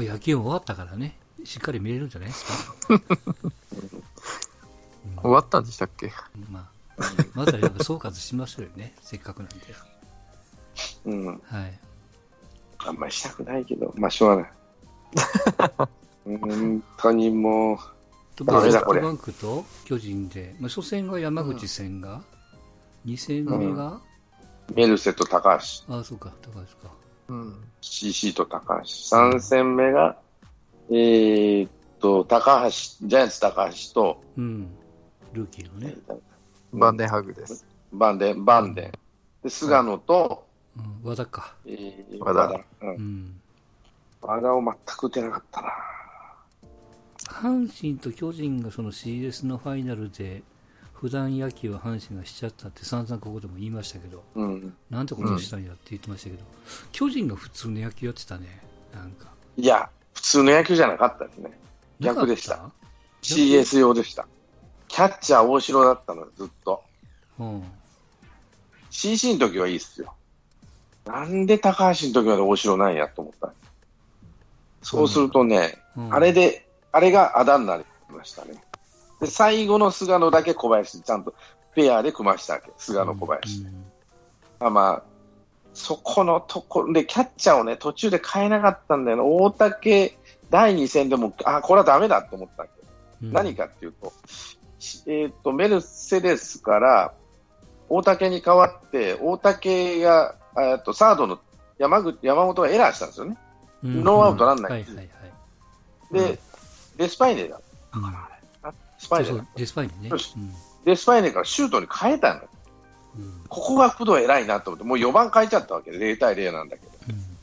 もう野球終わったからね、しっかり見れるんじゃないですか？終わったんでしたっけ？まあ、まずは総括しましょうよね、せっかくなんで。うん。はい。あんまりしたくないけど、まあ、しょうがない。本当にもう、ダメだこれトバンクと巨人で、まあ、初戦が山口戦が、2戦目が、メルセと高橋、ああ、そうか、高橋か。うん。CC と高橋。3戦目が、えーっと、高橋、ジャイアンツ高橋と、うん。ルーキーのね。バンデンハグです。バンデン、バンデン。で、菅野と、うん、和田か。えー和田和田。う。うんん。和田を全く打てなかったな。阪神と巨人がその CS のファイナルで、普段野球を阪神がしちゃったって散々ここでも言いましたけど、うん。なんてことしたんやって言ってましたけど、巨人が普通の野球やってたね。なんか。いや、普通の野球じゃなかったですね。逆でした CS 用でした。キャッチャー大城だったの、ずっと。たうん。CC の時はいいっすよ。なんで高橋の時まで大城なんやと思った。そうするとね、うんあれで、あれがあだになりましたね。で、最後の菅野だけ小林、ちゃんとペアで組ましたわけ。菅野小林。うんあまあ、そこのところで、キャッチャーをね、途中で変えなかったんだよね。大竹第2戦でも、あ、これはダメだと思ったわけ。うん何かっていうと、しえっ、と、メルセデスから大竹に代わって、大竹が、えっと、サードの山口、山本がエラーしたんですよね。うんノーアウトランナーはいはいはい。で、デスパイネだ。うんあスパイネ。デスパイにね。デスパイネからシュートに変えたの。うんここが工藤偉いなと思って、もう4番変えちゃったわけで、0対0なんだけど。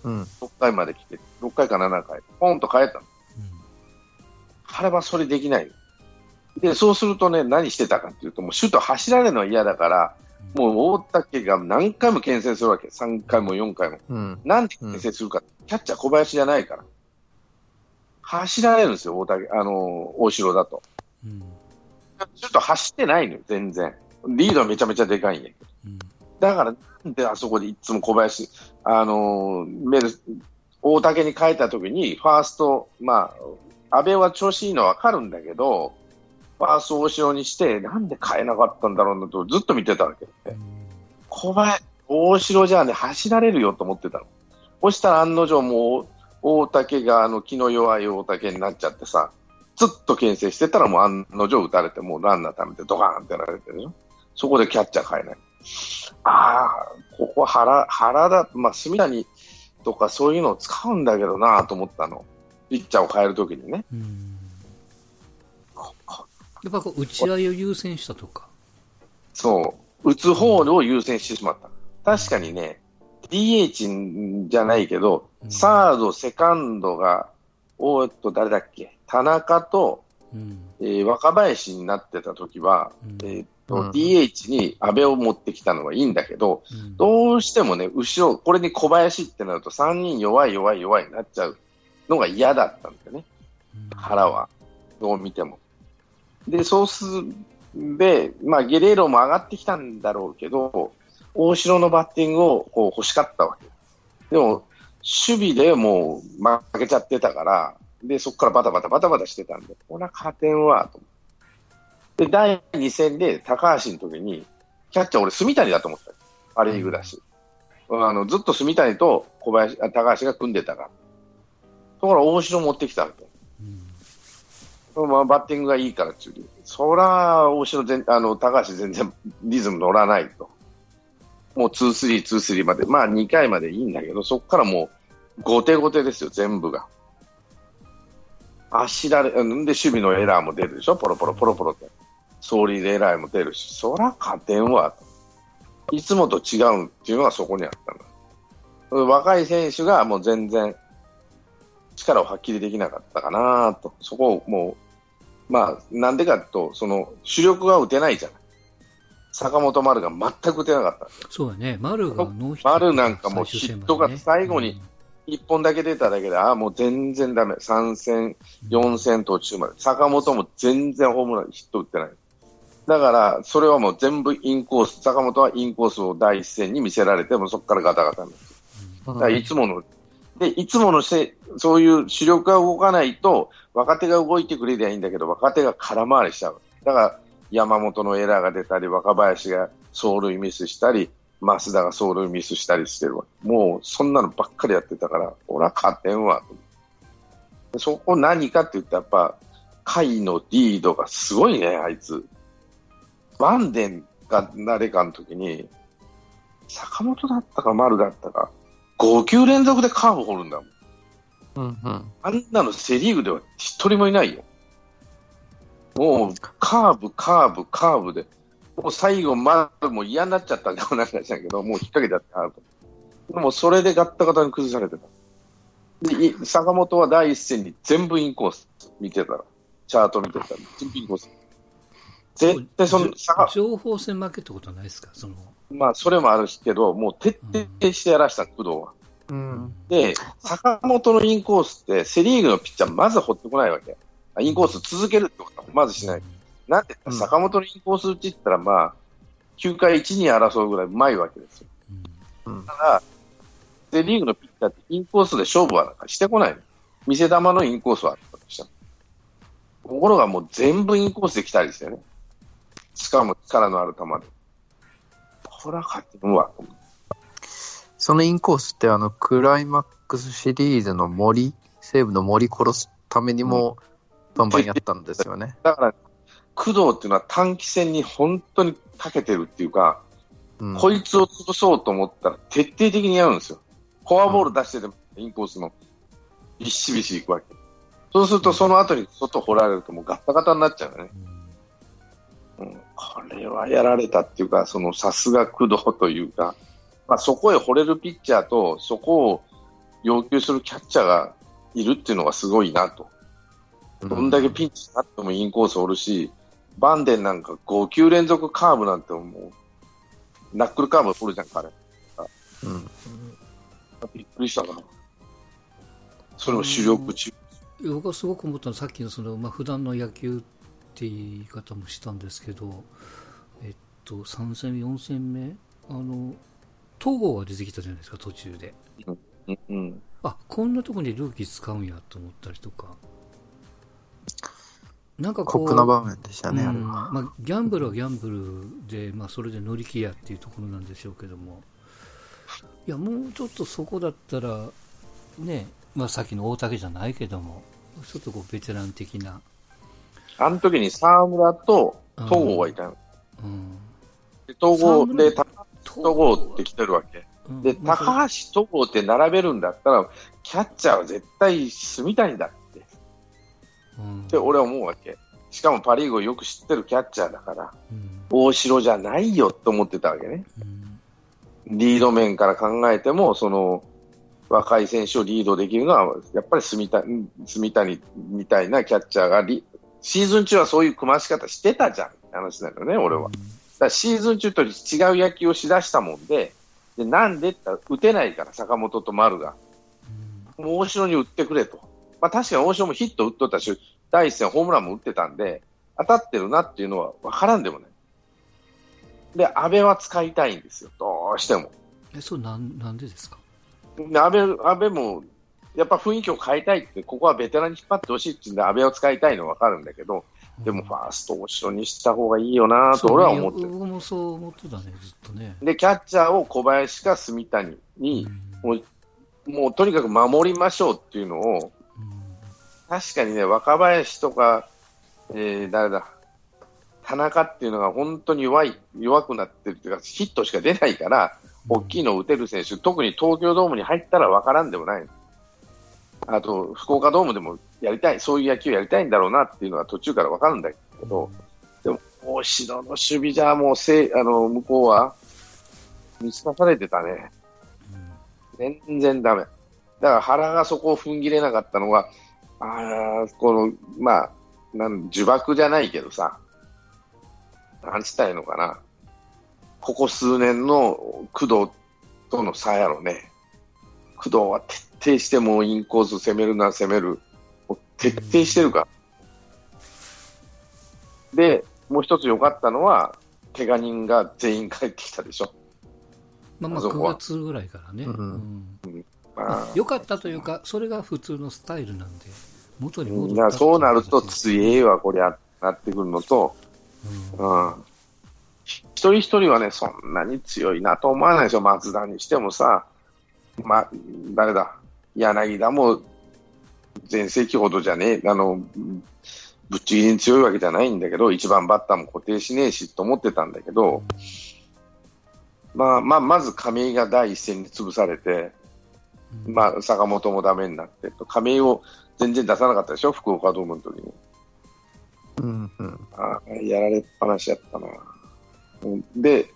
うんうん。6回まで来て、6回か7回、ポンと変えたの。うんあれはそれできないよ。で、そうするとね、何してたかっていうと、もうシュート走られるのは嫌だから、もう大竹が何回も牽制するわけ。3回も4回も。うん。なんで牽制するか、キャッチャー小林じゃないから。走られるんですよ、大竹、あの、大城だと。うんちょっと走ってないのよ、全然。リードはめちゃめちゃでかいんやけど。うんだから、なんであそこでいつも小林、あのーメル、大竹に変えたときに、ファースト、まあ、安倍は調子いいのはわかるんだけど、ファースト大城にして、なんで変えなかったんだろうなとずっと見てたわけで、うん小林、大城じゃあね、走られるよと思ってたの。そしたら案の定もう、大竹があの気の弱い大竹になっちゃってさ、ずっと牽制してたらもう案の定打たれて、もうランナー溜めてドカーンってやられてるよ。そこでキャッチャー変えない。ああ、ここ原、原田、まあ、住谷とかそういうのを使うんだけどなと思ったの。ピッチャーを変えるときにね。やっぱこう打ち合いを優先したとか。そう、打つ方を優先してしまった。確かにね、DH じゃないけど、うんサード、セカンドが、おーっと、誰だっけ、田中と、うんえー若林になってた時は、うんえーっとうん DH に阿部を持ってきたのはいいんだけど、うんどうしてもね、後ろ、これに小林ってなると、3人弱い弱い弱いになっちゃうのが嫌だったんだよね、原は。どう見ても。で、そうする、で、まあ、ゲレーロも上がってきたんだろうけど、大城のバッティングをこう欲しかったわけ。でも、守備でもう負けちゃってたから、で、そこからバタバタバタバタしてたんで、これは勝てんわ、と。で、第2戦で高橋の時に、キャッチャー俺、住谷だと思った。パリーグだし。あの、ずっと住谷と小林、あ高橋が組んでたから。ところが大城持ってきたわけ。うんまあ、バッティングがいいからっていう。そら、大城全、あの、高橋全然リズム乗らないと。もう2-3、2-3まで。まあ2回までいいんだけど、そこからもう、後手後手ですよ、全部が。足られ、うんで、守備のエラーも出るでしょ、ポロポロポロポロって。走塁でエラーも出るし、そら勝てんわ。いつもと違うっていうのがそこにあったんだ。若い選手がもう全然力を発揮できなかったかなと。そこをもう、まあ、なんでかと、その、主力が打てないじゃない。坂本丸が全く打てなかった。そうやね。丸がノーヒット。丸なんかもうヒットが最後に一本だけ出ただけで、ああ、もう全然ダメ。3戦、4戦途中まで。坂本も全然ホームラン、ヒット打ってない。だから、それはもう全部インコース、坂本はインコースを第一戦に見せられて、もうそこからガタガタになってだからいつもので、いつものせそういう主力が動かないと、若手が動いてくれりゃいいんだけど、若手が空回りしちゃう。だから、山本のエラーが出たり、若林が走塁ミスしたり、増田が走塁ミスしたりしてるわ。もう、そんなのばっかりやってたから、俺は勝てんわ。でそこ何かって言ったら、やっぱ、甲斐のリードがすごいね、あいつ。バンデンが誰かの時に、坂本だったか丸だったか、5球連続でカーブ掘るんだもん。うんうん。あんなのセリーグでは一人もいないよ。もう、カーブ、カーブ、カーブで、もう最後、まあ、もう嫌になっちゃったんかなんかしたけど、もう引っ掛けちゃってアウト。でもそれでガッタガタに崩されてた。で、い坂本は第一戦に全部インコース見てたら、チャート見てたら、全部インコース。絶対その、じ坂ょ情報戦負けってことはないですか？その、まあ、それもあるけど、もう徹底してやらした、工藤は。うん。で、坂本のインコースって、セ・リーグのピッチャー、まず掘ってこないわけ。あインコース続けるってことはまずしない。なんて坂本のインコース打ちって言ったら、まあ、9回1、2争うぐらいうまいわけですよ。うんうん。ただ、セ・リーグのピッチャーってインコースで勝負はなんかしてこないの。見せ球のインコースはあったとした。ところがもう全部インコースで来たりしてね。しかも力のある球で。これは勝ってるわ。そのインコースって、あの、クライマックスシリーズの森、西武の森殺すためにも、バンバンやったんですよね。だから、工藤っていうのは短期戦に本当に長けてるっていうか、うん。こいつを潰そうと思ったら徹底的にやるんですよ。フォアボール出してでもインコースのビシビシいくわけ。そうするとその後に外掘られるともうガッタガタになっちゃうよね。うん、これはやられたっていうか、そのさすが工藤というか、まあ、そこへ惚れるピッチャーと、そこを要求するキャッチャーがいるっていうのがすごいなと。どんだけピンチになってもインコースおるし、バンデンなんか5球連続カーブなんてもう、ナックルカーブ取るじゃん、彼。うん。びっくりしたな。それも主力中。僕はすごく思ったのはさっきのその、まあ普段の野球って言い方もしたんですけど、えっと、3戦目、4戦目、あの、東郷が出てきたじゃないですか、途中で。うんうん。あ、こんなとこにルーキー使うんやと思ったりとか。なんかこう、酷な場面でしたね、うん。は。まあ、ギャンブルはギャンブルで、まあ、それで乗り気やっていうところなんでしょうけども、いや、もうちょっとそこだったら、ね、まあ、さっきの大竹じゃないけども、ちょっとこうベテラン的な、あの時に沢村と東郷がいたの。うん、で東郷で、沢た東郷。って来てるわけ。うん。で、高橋、東郷って並べるんだったら、キャッチャーは絶対住みたいんだって俺は思うわけ。しかもパ・リーグをよく知ってるキャッチャーだから、うん大城じゃないよと思ってたわけね。うんリード面から考えても、その、若い選手をリードできるのは、やっぱり住谷住谷みたいなキャッチャーがリ、シーズン中はそういう組まし方してたじゃんって話なのね、俺は。だからシーズン中と違う野球をしだしたもんで、でなんでって打てないから、坂本と丸が。もう大城に打ってくれと。まあ確かに大城もヒット打っとったし、第一戦ホームランも打ってたんで、当たってるなっていうのは分からんでもない。で、安倍は使いたいんですよ、どうしても。え、それなん、なんでですか？で安倍安倍も、やっぱ雰囲気を変えたいって、ここはベテランに引っ張ってほしいっていうんで、安倍を使いたいのは分かるんだけど、でもファーストを後ろにした方がいいよなと俺は思ってる。僕もそう思ってたね、ずっとね。で、キャッチャーを小林か住谷に、うんもう、もうとにかく守りましょうっていうのを、うん確かにね、若林とか、えー、誰だ、田中っていうのが本当に弱い、弱くなってるっていうか、ヒットしか出ないから、大きいのを打てる選手、特に東京ドームに入ったら分からんでもない。あと、福岡ドームでもやりたい、そういう野球やりたいんだろうなっていうのは途中から分かるんだけど、でも、大城の守備じゃもうせい、あの、向こうは、見透かされてたね。うん全然ダメ。だから原がそこを踏ん切れなかったのが、あーこの、まあ、なん呪縛じゃないけどさ、なんつったらいいのかな。ここ数年の工藤との差やろね。工藤は徹底してもうインコース攻めるな攻める。徹底してるから。で、もう一つ良かったのは、怪我人が全員帰ってきたでしょ。まあまあ9あそこは月ぐらいからね。うんうんまあ良かったというか、それが普通のスタイルなんで、元に戻ったそうなると強えわ、こりゃ、なってくるのと、うん。うん。一人一人はね、そんなに強いなと思わないでしょ、松田にしてもさ、まあ、誰だ、柳田も全盛期ほどじゃねえ、あの、ぶっちぎりに強いわけじゃないんだけど、一番バッターも固定しねえしと思ってたんだけど、まあまあ、まず亀井が第一戦に潰されて、うんまあ、坂本もダメになってと、亀井を全然出さなかったでしょ、福岡ドームの時に。うんうん。あやられっぱなしやったな。で、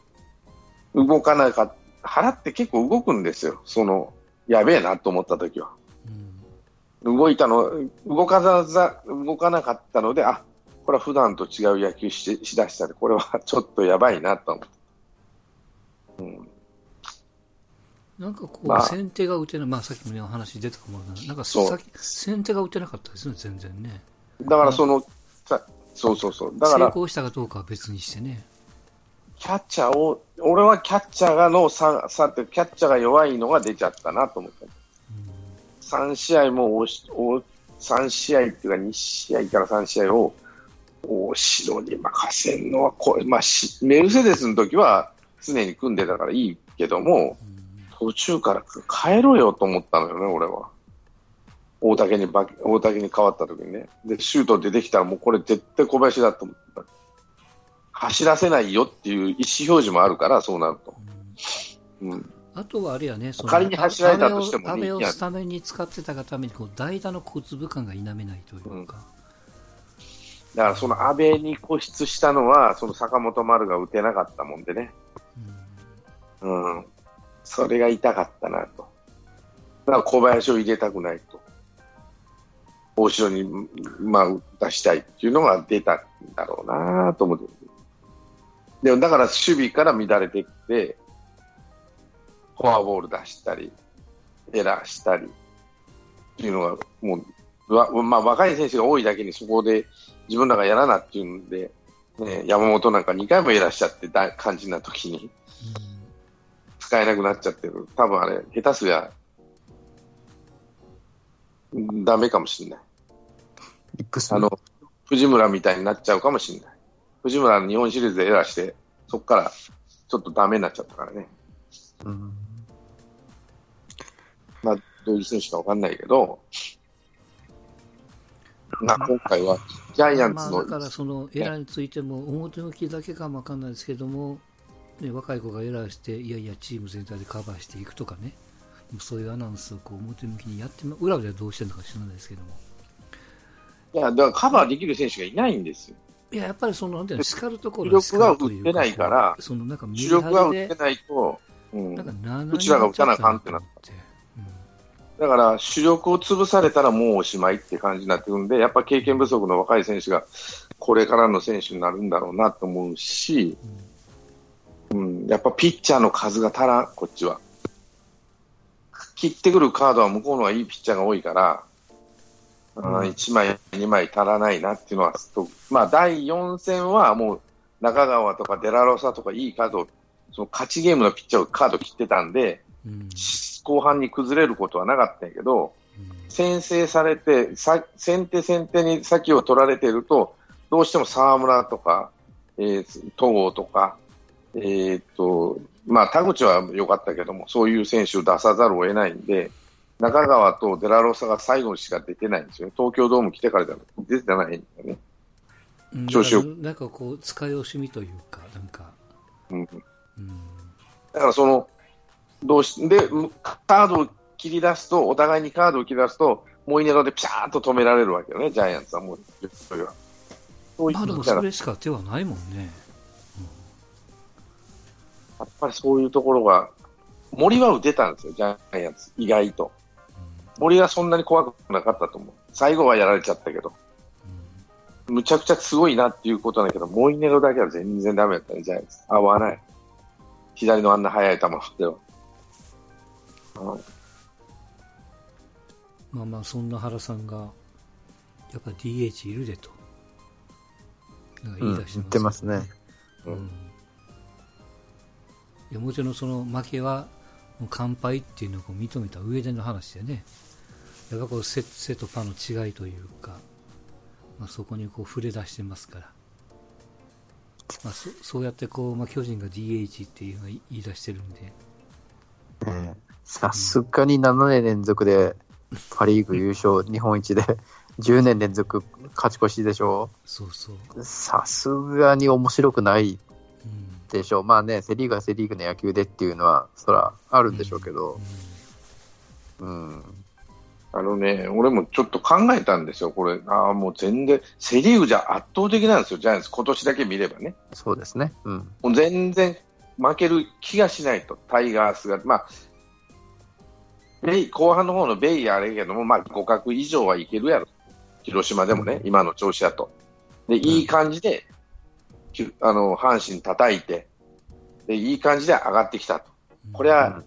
動かなかった。腹って結構動くんですよ。その、やべえなと思った時は。うん動いたの、動かざざ、動かなかったので、あ、これは普段と違う野球ししだしたで、これはちょっとやばいなと思って。うん、なんかこう、まあ先手が打てない、まあさっきもね、お話出たかもなんか先先手が打てなかったですね、全然ね。だからその、さそうそうそう。だか成ら、功したかどうかは別にしてね。キャッチャーを、俺はキャッチャーがのさ、さて、キャッチャーが弱いのが出ちゃったなと思った。3試合も大し大3試合っていうか2試合から3試合を大城に任せるのはこれ、まあ、しメルセデスの時は常に組んでたからいいけども途中から変えろよと思ったのよね、俺は。大竹にば大竹に変わった時にね。でシュート出てきたらもうこれ絶対小林だと思った。走らせないよっていう意思表示もあるからそうなると、うん、あとはあれやね、その仮に走られたとしてもね安倍をスタメンに使ってたがためにこう代打の小粒感が否めないというか、だからその安倍に固執したのは、その坂本丸が打てなかったもんでね。うん。それが痛かったなと。だから小林を入れたくないと。大城に、まあ、出したいっていうのが出たんだろうなと思って。でもだから守備から乱れてきて、フォアボール出したり、エラーしたりっていうのが、もう、わまあ、若い選手が多いだけにそこで自分らがやらなっていうんで、ね、山本なんか2回もエラーしちゃってだ感じな時に使えなくなっちゃってる。多分あれ、下手すりゃ、うんダメかもしれない。あの、藤村みたいになっちゃうかもしれない。藤村日本シリーズでエラーして、そこからちょっとダメになっちゃったからね。うんまあ、どういう選手かわかんないけど、な今回はジャイアンまあ、ツのだからそのエラーについても表向きだけかもわかんないですけども、ね、若い子がエラーしていやいやチーム全体でカバーしていくとかね。そういうアナウンスをこう表向きにやってま裏ではどうしてるのか知らないですけども。いや、だからカバーできる選手がいないんですよ。いややっぱりそのなんていうの叱るところ主力が打ってないからそのなんか主力が打ってないと、うん、なんかうちらが打たなあかんってなった、から主力を潰されたらもうおしまいって感じになってくるんで、やっぱ経験不足の若い選手がこれからの選手になるんだろうなと思うし、うん、やっぱピッチャーの数が足らん、こっちは。切ってくるカードは向こうの方がいいピッチャーが多いから、うん。1枚、2枚足らないなっていうのは、とまあ、第4戦はもう中川とかデラロサとかいいカード、その勝ちゲームのピッチャーをカード切ってたんで、うんうん。後半に崩れることはなかったんやけど、うん。先制されて、さ先手先手に先を取られていると、どうしても沢村とか、えー戸郷とか、えーっと、まあ、田口は良かったけども、そういう選手を出さざるを得ないんで、中川とデラロサが最後にしか出てないんですよ。東京ドーム来てからじゃ出てないんだよね。うん調子よなんかこう使い惜しみというかなんか、うん。うんだからその、どうし、で、カードを切り出すと、お互いにカードを切り出すと、モイネロでピシャーっと止められるわけよね、ジャイアンツはもう、それは。まあでもそれしか手はないもんね。やっぱりそういうところが、森は打てたんですよ、ジャイアンツ、意外と。森はそんなに怖くなかったと思う。最後はやられちゃったけど、むちゃくちゃすごいなっていうことなんだけど、モイネロだけは全然ダメだったね、ジャイアンツ。合わない。左のあんな速い球では。うんまあまあそんな原さんがやっぱ DH いるでとなんか言い出して言ってますね。うんいやもちろんその負けはもう乾杯っていうのを認めた上での話でね、やっぱこうセセとパの違いというか、まあ、そこにこう触れ出してますから、まあ、そそうやってこう、まあ、巨人が DH っていうのを言い出してるんで、さすがに7年連続でパ・リーグ優勝、日本一で10年連続勝ち越しでしょそうそう。さすがに面白くないうんでしょう。まあね、セ・リーグはセ・リーグの野球でっていうのは、そらあるんでしょうけど、うん。あのね、俺もちょっと考えたんですよ、これ、ああ、もう全然、セ・リーグじゃ圧倒的なんですよ、ジャイアンツ、今年だけ見ればね、そうですね。うん。もう全然負ける気がしないと、タイガースが、まあ、ベイ後半の方のベイやあれやけども、まあ、互角以上はいけるやろ、広島でもね、今の調子だと。で、いい感じで、きあの阪神叩いてで、いい感じで上がってきたと。これは、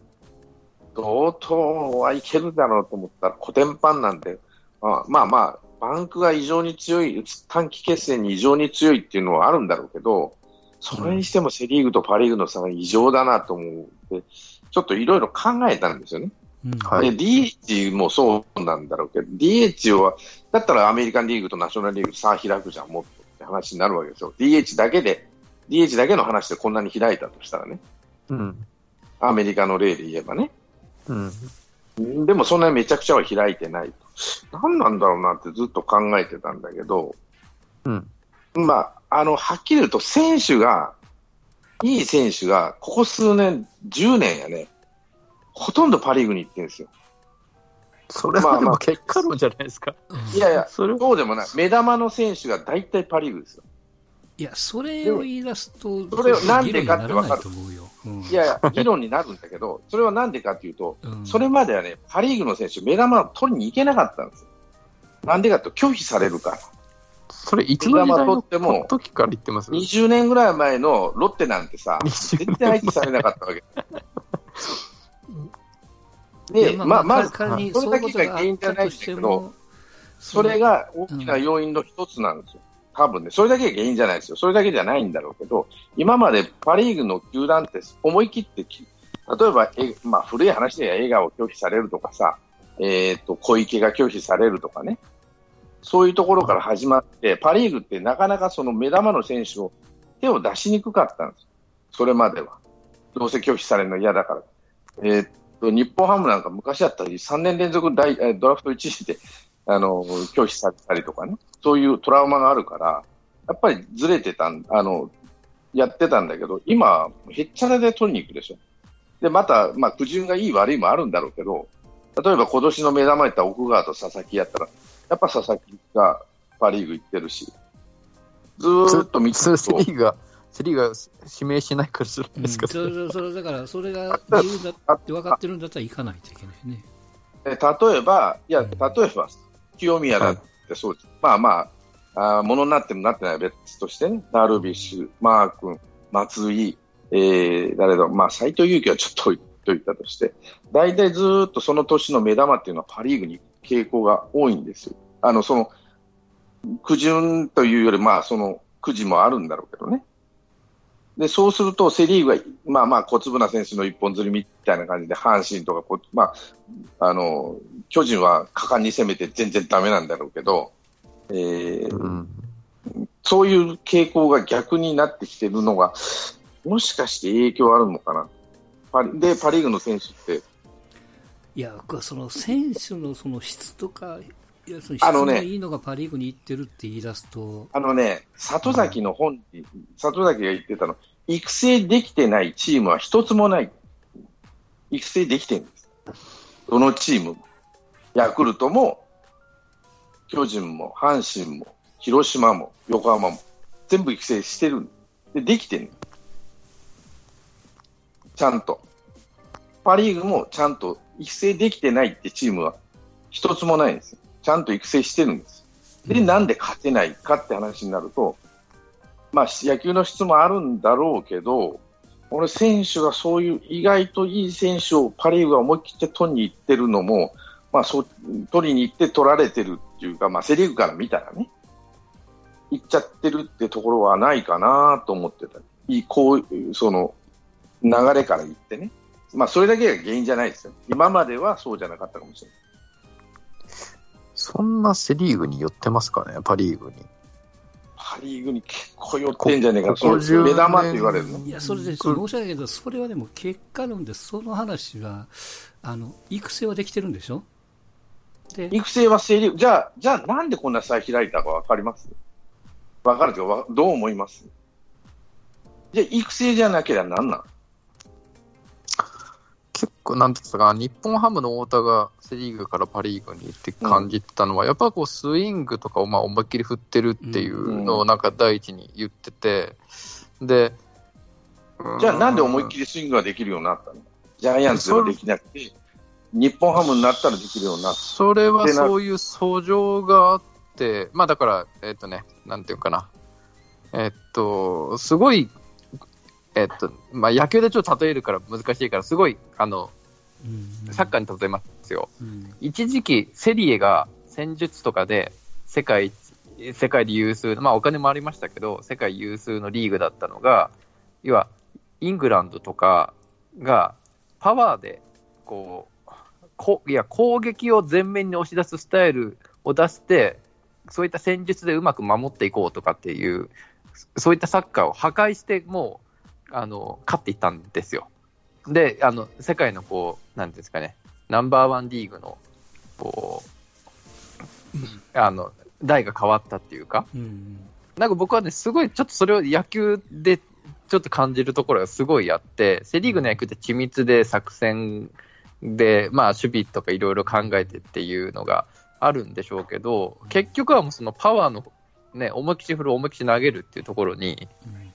同等はいけるだろうと思ったら、コテンパンなんで、まあまあまあ、バンクが異常に強い、短期決戦に異常に強いっていうのはあるんだろうけど、それにしてもセ・リーグとパ・リーグの差が異常だなと思って、ちょっといろいろ考えたんですよね。うんはいで、DH もそうなんだろうけど、DH は、だったらアメリカンリーグとナショナルリーグ差開くじゃん、もっとって話になるわけですよ。DH だけで、DH だけの話でこんなに開いたとしたらね、うん。アメリカの例で言えばね。うん。でもそんなにめちゃくちゃは開いてないと。何なんだろうなってずっと考えてたんだけど、うん。まあ、あの、はっきり言うと選手が、いい選手が、ここ数年、10年やね、ほとんどパリーグに行ってるんですよ。それはでも結果論じゃないですか。いやいや、それそうでもない。目玉の選手が大体パリーグですよ。いや、それを言い出すと、それをなんでかってわかる議論にならないと思うよ。うんいやいや、議論になるんだけど、それはなんでかっていうと、うんそれまではね、パ・リーグの選手、目玉を取りに行けなかったんですよ。なんでかと拒否されるから。それいつの時代っても時から言ってます？20年ぐらい前のロッテなんてさ、20全然相手されなかったわけ。で、まあ、まず、それだけが原因じゃないんだったとしてけど、も、それが大きな要因の一つなんですよ。多分ね、それだけが原因じゃないですよ。それだけじゃないんだろうけど、今までパ・リーグの球団って思い切ってき、例えば、えまあ、古い話では笑顔を拒否されるとかさ、えっ、と、小池が拒否されるとかね、そういうところから始まって、パ・リーグってなかなかその目玉の選手を手を出しにくかったんですよ。それまでは。どうせ拒否されるの嫌だから。えー日本ハムなんか昔だったり、3年連続大ドラフト1位で、あの、拒否されたりとかね、そういうトラウマがあるから、やっぱりずれてたん、あの、やってたんだけど、今、へっちゃらで取りに行くでしょ。で、また、まあ、苦渋がいい悪いもあるんだろうけど、例えば今年の目玉やった奥川と佐々木やったら、やっぱ佐々木がパ・リーグ行ってるし、ずっと見てると、セリーグが、指名しないからじゃなですか。それそれだから、それが理由だって分かってるんだったら行かないといけないね。え例えば、いや、うん例えば、清宮だってそうです。まあまあ、あーものになってもなってないは別としてね、ダルビッシュ、マー君、松井、えー、誰だ、まあ、斎藤佑樹はちょっと置いといたとして、大体ずーっとその年の目玉っていうのはパ・リーグに傾向が多いんですよ。あの、その、苦順というより、まあ、その、くじもあるんだろうけどね。で、そうすると、セ・リーグは、まあまあ、小粒な選手の一本釣りみたいな感じで、阪神とかこ、まあ、あの、巨人は果敢に攻めて全然ダメなんだろうけど、えーうん。そういう傾向が逆になってきてるのが、もしかして影響あるのかな？パリで、パ・リーグの選手って、いや、僕はその選手のその質とか、いやその質あのねがいいのがパ・リーグに行ってるって言い出すと、あのね、里崎の本人、里崎が言ってたの、育成できてないチームは一つもない。育成できてるんです。どのチームも。ヤクルトも、巨人も、阪神も、広島も、横浜も、全部育成してるんで、できてるちゃんと。パ・リーグもちゃんと育成できてないってチームは一つもないんですよ。ちゃんと育成してるんです。で、なんで勝てないかって話になると、まあ、野球の質もあるんだろうけど、俺、選手がそういう意外といい選手をパ・リーグが思い切って取りに行ってるのも、まあ、そう取りに行って取られてるっていうか、まあ、セ・リーグから見たらね、行っちゃってるってところはないかなと思ってた。いいこういう、その、流れから言ってね。まあ、それだけが原因じゃないですよ。今まではそうじゃなかったかもしれない。そんなセ・リーグに寄ってますかね、パ・リーグに。パ・リーグに結構寄ってんじゃねえか。ここそう目玉って10言われるの？いや、それで申し訳ないけど、それはでも結果論で、その話は、あの、育成はできてるんでしょ？で、育成はセ・リーグ。じゃあ、じゃあなんでこんな差開いたかわかります？わかるけど、わどう思います？じゃあ、育成じゃなければなんなん？なんですか、日本ハムの太田がセ・リーグからパ・リーグに行って感じたのは、やっぱこうスイングとかをまあ思いっきり振ってるっていうのをなんか第一に言ってて、で、じゃあなんで思いっきりりスイングができるようになったの？ジャイアンツではできなくて、日本ハムになったらできるようになった。それはそういう訴状があって、まあだから、えっ、とね、なんていうかな、えっと、すごい、えっと、まあ野球でちょっと例えるから難しいから、すごい、あの、うんサッカーに例えますよ。うん一時期、セリエが戦術とかで世界一、世界で有数の、まあお金もありましたけど、世界有数のリーグだったのが、要は、イングランドとかがパワーで、こう、こいや、攻撃を前面に押し出すスタイルを出して、そういった戦術でうまく守っていこうとかっていう、そういったサッカーを破壊して、もう、あの、勝っていったんですよ。で、あの、世界のこう、なんですかね、ナンバーワンリーグの、こう、あの、代が変わったっていうか、うん。なんか僕はね、すごいちょっとそれを野球でちょっと感じるところがすごいあって、セ・リーグの野球って緻密で作戦で、まあ守備とかいろいろ考えてっていうのがあるんでしょうけど、結局はもうそのパワーの、ね、思いっきり振る、思いっきり投げるっていうところにうん。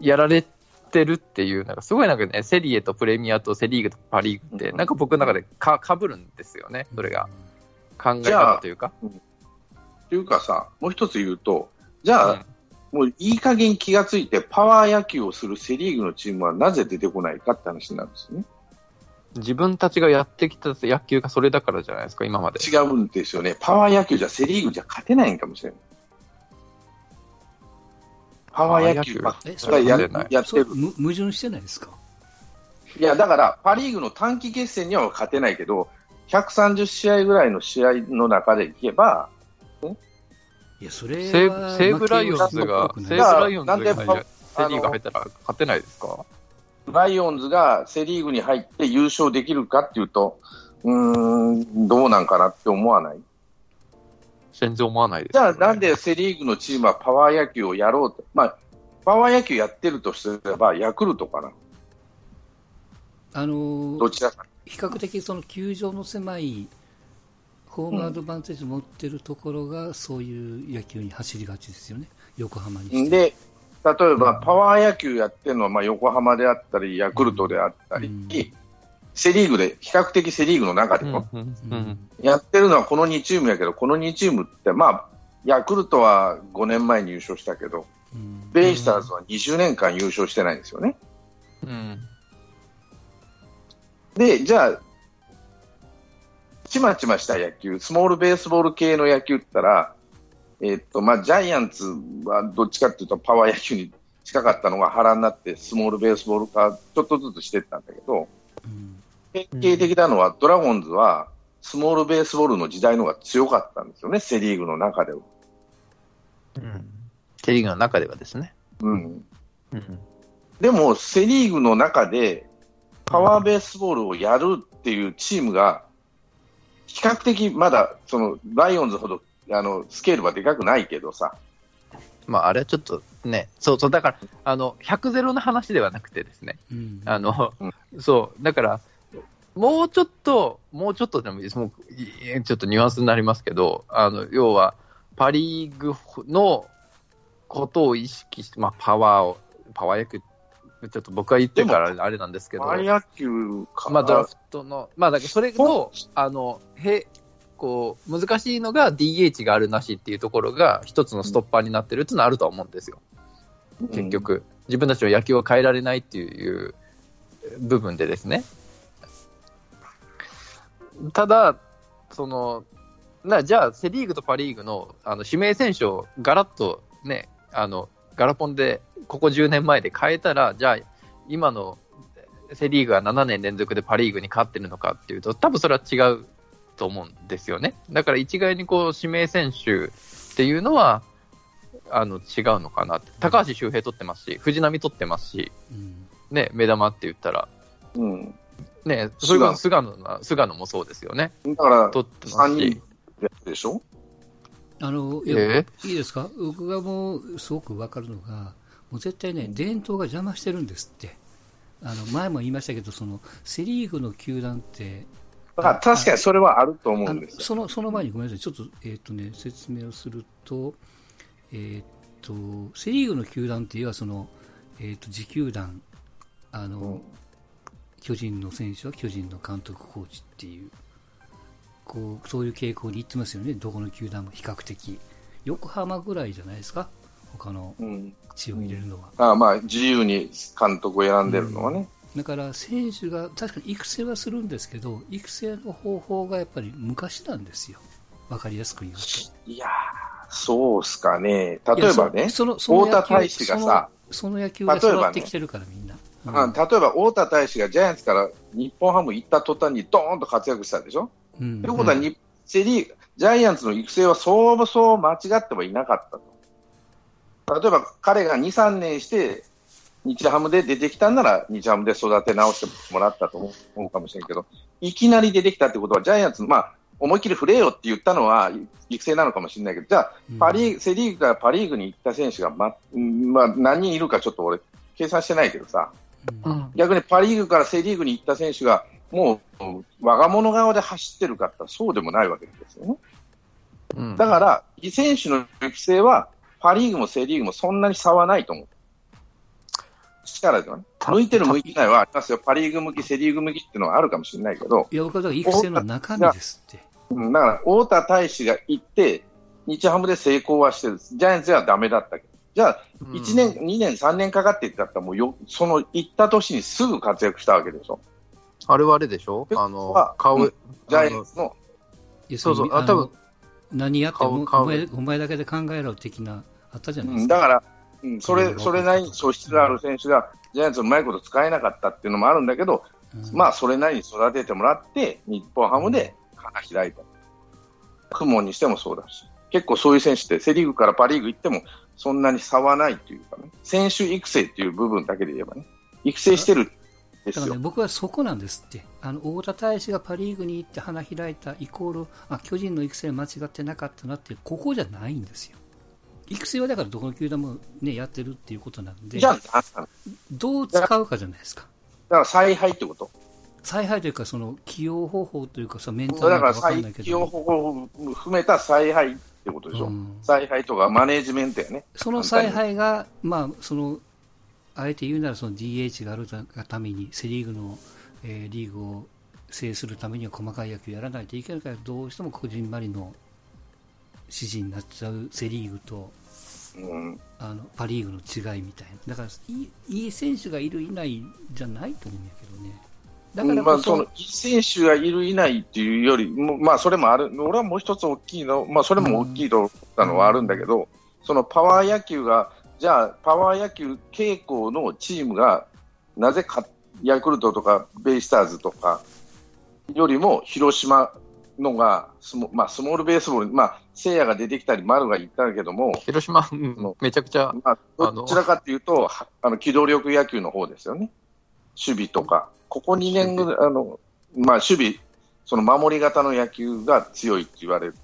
やられてるっていう、なんかすごいなんかね、セリエとプレミアとセ・リーグとパ・リーグって、うんなんか僕の中でかかぶるんですよね、それが。考え方というか。っていうかさ、もう一つ言うと、じゃあ、うんもういい加減気がついて、パワー野球をするセ・リーグのチームはなぜ出てこないかって話になるんですよね。自分たちがやってきた野球がそれだからじゃないですか、今まで。違うんですよね。パワー野球じゃセ・リーグじゃ勝てないんかもしれない。パワー野球。ばっか。りやってる。む矛盾してないですか？いや、だから、パ・リーグの短期決戦には勝てないけど、130試合ぐらいの試合の中でいけば、いや、それ西は武ライオンズが、負け西武をするっぽくないライオンズがなんでパセリーグ入ったら勝てないですか？ライオンズがセ・リーグに入って優勝できるかっていうと、うーん、どうなんかなって思わない全然思わないです、じゃあ、なんでセ・リーグのチームはパワー野球をやろうと、まあ、パワー野球やってるとすれば、ヤクルトかな、あのどちらか。比較的その球場の狭いホームアドバンテージ持ってるところが、そういう野球に走りがちですよね、横浜にして。で、例えばパワー野球やってるのは、まあ、横浜であったり、ヤクルトであったり、うんセ・リーグで、比較的セ・リーグの中でも、やってるのはこの2チームやけど、この2チームって、まあ、ヤクルトは5年前に優勝したけど、うん。ベイスターズは20年間優勝してないんですよね。うん。で、じゃあ、ちまちました野球、スモールベースボール系の野球って言ったら、えっと、まあ、ジャイアンツはどっちかっていうとパワー野球に近かったのが腹になって、スモールベースボール化ちょっとずつしていったんだけど、うん典型的なのは、ドラゴンズは、スモールベースボールの時代の方が強かったんですよね、セ・リーグの中では。うんセリーグの中ではですね。うん。うんでも、セ・リーグの中で、パワーベースボールをやるっていうチームが、比較的まだ、その、ライオンズほど、あの、スケールはでかくないけどさ、まあ、あれはちょっとね、そうそう、だから、あの、100ゼロの話ではなくてですね、うんあの、うそう、だから、もうちょっと、もうちょっとでもいいです、もういちょっとニュアンスになりますけど、あの、要は、パ・リーグのことを意識して、まあ、パワーを、パワー野球、ちょっと僕は言ってるからあれなんですけど、パワー野球か。まあ、ドラフトの、まあ、だからそれと、あの、へ、こう、難しいのが DH があるなしっていうところが一つのストッパーになってるっていうのはあるとは思うんですよ。うん結局。自分たちは野球を変えられないっていう部分でですね。ただ、その、なじゃあ、セ・リーグとパ・リーグのあの指名選手をガラッとね、あのガラポンでここ10年前で変えたら、じゃあ、今のセ・リーグが7年連続でパ・リーグに勝ってるのかっていうと、多分それは違うと思うんですよね。だから一概にこう指名選手っていうのは、あの違うのかなって、高橋周平取ってますし、藤浪取ってますし、うんね、目玉って言ったら、うん。ね、それこそ菅野な菅野もそうですよね、だから、取ってます3人でしょ？あのいやえ？いいですか、僕がもうすごく分かるのが、もう絶対ね、伝統が邪魔してるんですって、あの前も言いましたけど、そのセ・リーグの球団って、確かにそれはあると思うんですよ。そのその前にごめんなさい、ちょっと,、えーとね、説明をすると、えー、とセ・リーグの球団っていうのはその、えー、と自球団。あの、うん巨人の選手は巨人の監督、コーチっていうこう、そういう傾向にいってますよね、どこの球団も比較的、横浜ぐらいじゃないですか、他のうん。血を入れるのは。ああまあ、自由に監督を選んでるのはね。だから選手が確かに育成はするんですけど、育成の方法がやっぱり昔なんですよ、分かりやすく言うと。いやー、そうっすかね。例えばねそそのその田大使がさ、その野球で育ってきてるから、みんな。うん。あ例えば太田大使がジャイアンツから日本ハム行った途端にドーンと活躍したでしょ？うん。ということはに、セリーグジャイアンツの育成はそうそう間違ってはいなかったと。例えば彼が2、3年して、日ハムで出てきたんなら、日ハムで育て直してもらったと思うかもしれんけど、いきなり出てきたってことは、ジャイアンツ、まあ、思いっきり振れよって言ったのは育成なのかもしれないけど、じゃあ、パリーグ、セリーグからパリーグに行った選手が、ま、うんまあ、何人いるかちょっと俺、計算してないけどさ、逆にパ・リーグからセ・リーグに行った選手が、もう我が物側で走ってるかってそうでもないわけですよね。うんだから、選手の育成は、パ・リーグもセ・リーグもそんなに差はないと思う。力ではね。た向いてる向いてないはありますよ。パ・リーグ向き、セ・リーグ向きっていうのはあるかもしれないけど、いや、僕はだから育成の中身ですって。うんだから、太田大使が行って、日ハムで成功はしてる。ジャイアンツではダメだったけど。じゃあ、1年、2年、3年かかっていったら、もうよ、その行った年にすぐ活躍したわけでしょ。あれはあれでしょ？えあのあ、顔、うん。ジャイアンツの、いやそうそう。のあ多分。何やっても顔お前お前だけで考えろ的な、あったじゃないですか。うん。だから、うん、それ、それなりに素質のある選手が、ジャイアンツうまいこと使えなかったっていうのもあるんだけど、うん。まあ、それなりに育ててもらって、日本ハムで花開いた。雲にしてもそうだし、結構そういう選手って、セ・リーグからパ・リーグ行っても、そんなに差はないというかね、選手育成っていう部分だけで言えばね、育成してるんですよだからね、。僕はそこなんですって。あの、太田大使がパリーグに行って花開いたイコール、あ、巨人の育成間違ってなかったなっていう、ここじゃないんですよ。育成はだからどこの球団もね、やってるっていうことなんで、じゃあ、どう使うかじゃないですか。だから采配ってこと采配というか、その起用方法というか、そのメンタルだから起用方法を含めた采配ってことでしょ。うん采配とかマネージメントやね。その采配が、まあ、その、あえて言うならその DH があるがために、セ・リーグの、えーリーグを制するためには細かい野球やらないといけないから、どうしてもこじんまりの指示になっちゃうセ・リーグとうん。あのパ・リーグの違いみたいな、だからいいいい選手がいる、いないじゃないと思うんやけどね。だからまあ、こその、いい選手がいる、いないっていうよりも、まあ、それもある、俺はもう一つ大きいの、まあ、それも大きいと思ったのはあるんだけど、そのパワー野球が、じゃあ、パワー野球傾向のチームが、なぜか、ヤクルトとかベイスターズとかよりも、広島のがスモ、まあ、スモールベースボール、まあ、聖夜が出てきたり、丸が言ったけども、広島、うんのめちゃくちゃ、まあ、どちらかというと、はあの機動力野球の方ですよね、守備とか、ここ2年ぐらい、あのまあ、守備、その守り型の野球が強いって言われる。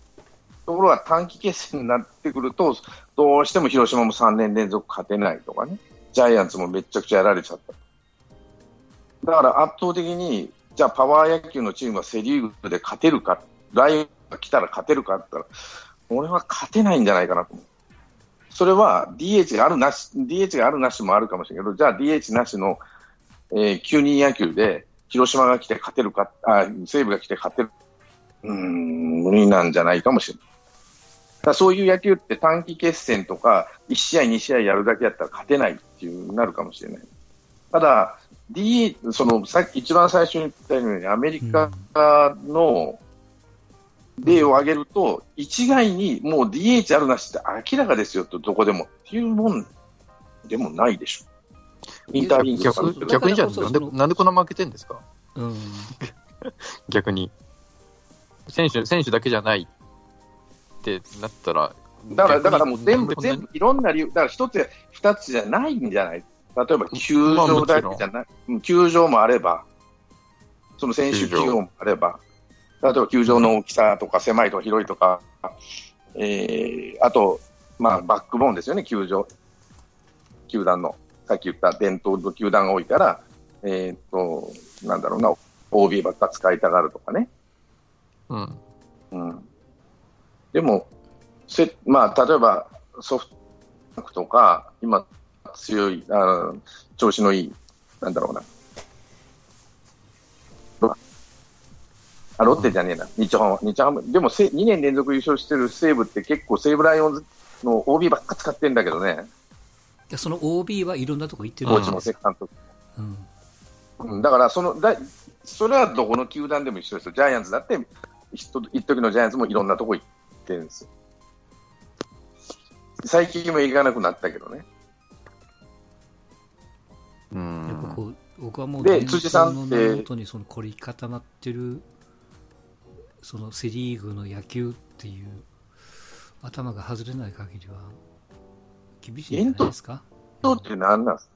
ところが短期決戦になってくると、どうしても広島も3年連続勝てないとかね、ジャイアンツもめちゃくちゃやられちゃった。だから圧倒的に、じゃあパワー野球のチームはセ・リーグで勝てるか、ライオンが来たら勝てるかって言ったら、俺は勝てないんじゃないかなと思う。それは DH があるなし、DH があるなしもあるかもしれないけど、じゃあ DH なしの、えー、9人野球で広島が来て勝てるか、あ西武が来て勝てる、うん、無理なんじゃないかもしれない。だそういう野球って短期決戦とか、1試合、2試合やるだけやったら勝てないっていうなるかもしれない。ただ、D、そのさっき一番最初に言ったように、アメリカの例を挙げると、一概にもう DH あるなしって明らかですよと、どこでもっていうもんでもないでしょ。インターリー。グとか逆逆にじゃあなんでなんでこんな負けてんですか？うん。逆に。選手、選手だけじゃないってなったら、だから、だからもう全部、全部、いろんな理由、だから一つや二つじゃないんじゃない？例えば、球場だけじゃない、うん。球場もあれば、その選手起用もあれば、例えば球場の大きさとか狭いとか広いとか、えー、あと、まあ、バックボーンですよね、球場。球団の、さっき言った伝統の球団が多いから、えーっと、なんだろうな、OB ばっか使いたがるとかね。うん。うん、でも、せまあ、例えばソフトバンクとか、今強い、あの調子のいい、なんだろうな。ロあロッテじゃねえな、日ハム、日ハム、でもせ2年連続優勝してる西武って結構西武ライオンズの OB ばっか使ってんだけどね、いやその OB はいろんなとこ行ってるコーチもんですよ。セ監督。うん。うんだからそのだ、それはどこの球団でも一緒ですよ。ジャイアンツだって、一時のジャイアンツもいろんなとこ行ってるんですよ。最近も行かなくなったけどね。うやっぱん。こう、僕はもうで伝辻さんの名のもとにその凝り固まってる、そのセリーグの野球っていう頭が外れない限りは厳しいんじゃないですか？伝統って何なんですか？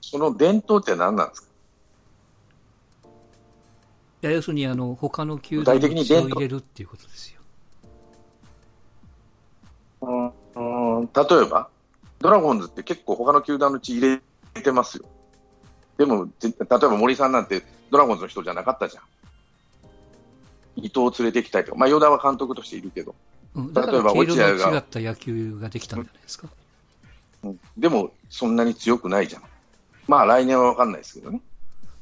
その伝統って何なんですか？いや要するにあの他の球具団に血を入れるっていうことですよ。うんうん例えば、ドラゴンズって結構他の球団の血入れてますよ。でも、ぜ例えば森さんなんてドラゴンズの人じゃなかったじゃん。伊藤を連れてきたいとか、まあ、与田は監督としているけど、うん、だか例えば落合が違った野球ができたんじゃないですか？うんでもそんなに強くないじゃん。まあ来年は分かんないですけどね。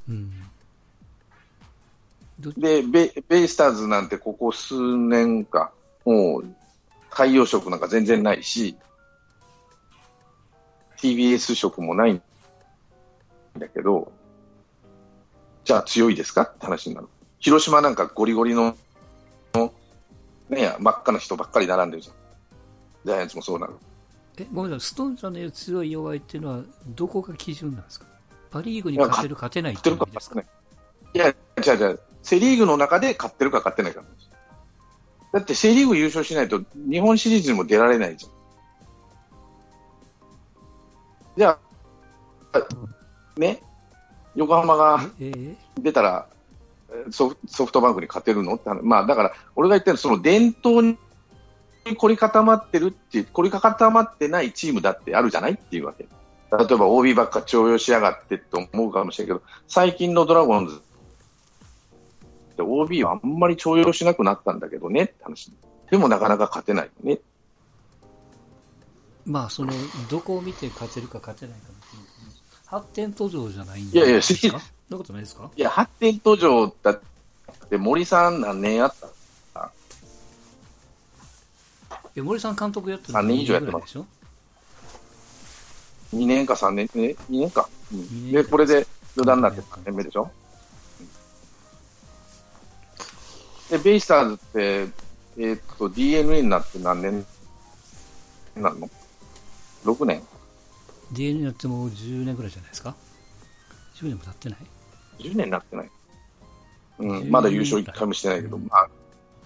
うん。どでベ、ベイスターズなんてここ数年か、もう海洋色なんか全然ないし、TBS 色もないんだけど、じゃあ強いですかって話になる。広島なんかゴリゴリの、ね、真っ赤な人ばっかり並んでるじゃん。ジャイアンツもそうなる。えごめんなさい、ストーンさんの強い弱いっていうのは、どこが基準なんですか？パ・リーグに勝てる、勝てないっていう意味ですか？勝ってない。いや、違う違う。セリーグの中で勝ってるか勝ってないか。だってセリーグ優勝しないと日本シリーズにも出られないじゃん。じゃあ、ね、横浜がええ出たらえーソフソフトバンクに勝てるの？って話まあだから俺が言ってるその伝統に凝り固まってるっていう凝り固まってないチームだってあるじゃないっていうわけ。例えば OB ばっか重用しやがってと思うかもしれないけど最近のドラゴンズって OB はあんまり重用しなくなったんだけどねって話。でもなかなか勝てないよね。まあ、その、どこを見て勝てるか勝てないかっていう発展途上じゃないんいやいやですかそんなことないですか？いや発展途上だって森さん何年やったえ森さん監督やってる三年以上やってます。ぐらいでしょ？2年か3年、ね、2年か、うん。でこれで余談になって3年目でしょ、でベイスターズって、えーっと DNA になって何年？なの ?6 年 ?DNA になってもう10年ぐらいじゃないですか ?10 年も経ってない ?10 年になってない、う10ん、まだ優勝1回もしてないけど、まあ、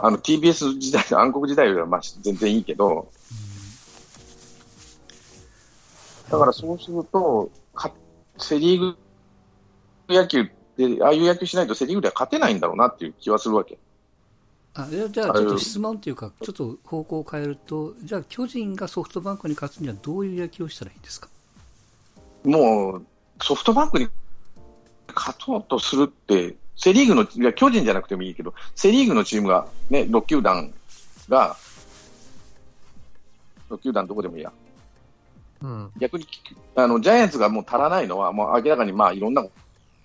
あの TBS 時代、暗黒時代よりはまあ全然いいけど、だからそうすると、かセ・リーグ野球って、ああいう野球しないとセ・リーグでは勝てないんだろうなっていう気はするわけ。あじゃあちょっと質問というか、ちょっと方向を変えると、じゃあ巨人がソフトバンクに勝つにはどういう野球をしたらいいんですか？もうソフトバンクに勝とうとするって、セ・リーグの、いや巨人じゃなくてもいいけど、セ・リーグのチームが、ね、6球団が、6球団どこでもいいや、うん。逆にあのジャイアンツがもう足らないのは、もう明らかにまあいろんな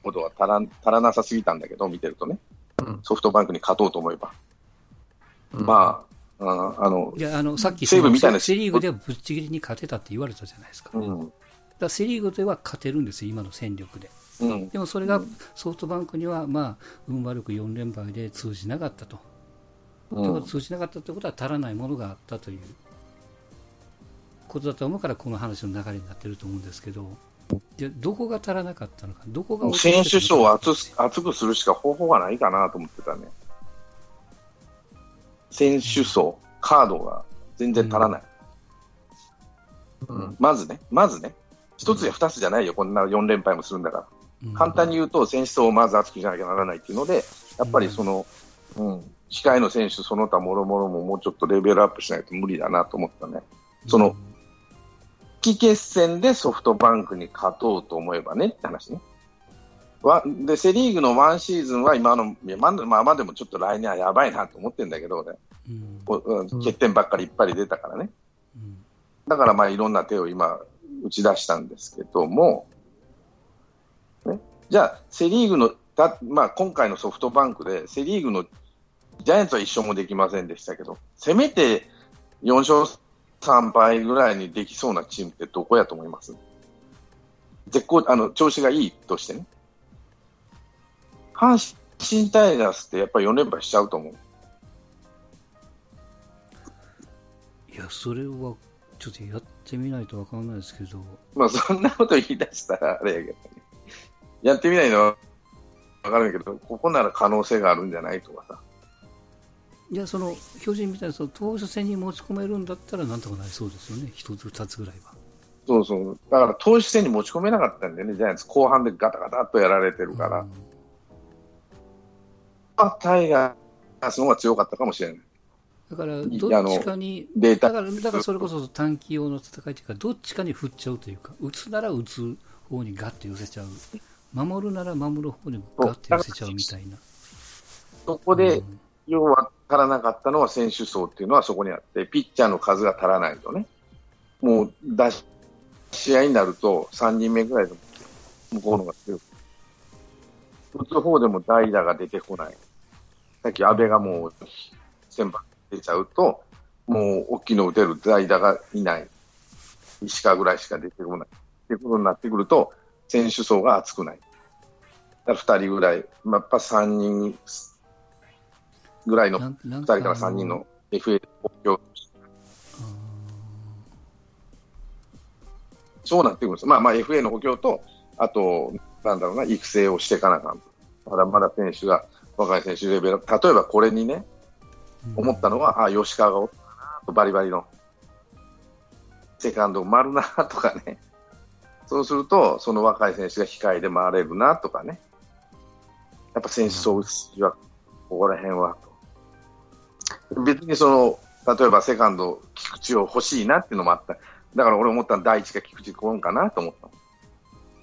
ことが足らん足らなさすぎたんだけど、見てるとね、うんソフトバンクに勝とうと思えば。うんまあ、ああのい、やあのさっき西武みたいなセセリーグではぶっちぎりに勝てたって言われたじゃないですか。うん、らセリーグでは勝てるんですよ、今の戦力で。うん、でもそれがソフトバンクには、まあ、運悪く4連敗で通じなかったと。うことは通じなかったということは足らないものがあったという。ことだと思うからこの話の流れになってると思うんですけど、じゃどこが足らなかったのか、どこが選手層を厚くするしか方法がないかなと思ってたね。選手層、カードが全然足らない。うん。まずね、まずね、一つや二つじゃないよ、こんな4連敗もするんだから。うん簡単に言うと、選手層をまず厚くしなきゃならないっていうので、やっぱりその、うん、控えの選手、その他もろもろももうちょっとレベルアップしないと無理だなと思ったね。その、期決戦でソフトバンクに勝とうと思えばねって話ね。わでセ・リーグのワンシーズンは今のままあまあでもちょっと来年はやばいなと思ってるんだけど、俺うん欠点ばっかりいっぱい出たからね。うんだからまあいろんな手を今打ち出したんですけども、ね、じゃあセ・リーグのだ、まあ、今回のソフトバンクでセ・リーグのジャイアンツは一勝もできませんでしたけど、せめて4勝3敗ぐらいにできそうなチームってどこやと思います？絶好あの調子がいいとしてね。阪神タイガースってやっぱり4連敗しちゃうと思う。いや、それはちょっとやってみないとわかんないですけど、まあそんなこと言い出したらあれやけどね。やってみないのはわかるけど、ここなら可能性があるんじゃないとかさ。いや、その巨人みたいなその投手戦に持ち込めるんだったらなんとかなりそうですよね、一つ、二つぐらいは。そうそう。だから投手戦に持ち込めなかったんだよね、ジャイアンツ。後半でガタガタっとやられてるから。うんあタイガースの方が強かったかもしれない。だから、いどっちかに、データだから、だからそれこそ短期用の戦いというか、どっちかに振っちゃうというか、打つなら打つ方にガッて寄せちゃう、守るなら守る方にガッて寄せちゃうみたいな。そこで、うん要は足らなかったのは選手層っていうのはそこにあって、ピッチャーの数が足らないとね。もう出し、試合になると3人目ぐらいでも向こうの方が強く。打つ方でも代打が出てこない。さっき安倍がもう先発出ちゃうと、もう大きいの打てる代打がいない。石川ぐらいしか出てこない。っていうことになってくると、選手層が厚くない。だから2人ぐらい、まあ、やっぱ3人ぐらいのなんなん2人から3人の FA 補強そうなってくるんです。まあまあ FA の補強と、あと、なんだろうな、育成をしていかなあかんと。まだまだ選手が、若い選手レベル、例えばこれにね、思ったのは、あ吉川がおったなと、バリバリの。セカンド回るなとかね。そうすると、その若い選手が控えで回れるなとかね。やっぱ選手層は、ここら辺は。別にその、例えばセカンド、菊池を欲しいなっていうのもあった。だから俺思ったの第一が菊池来んかなと思った。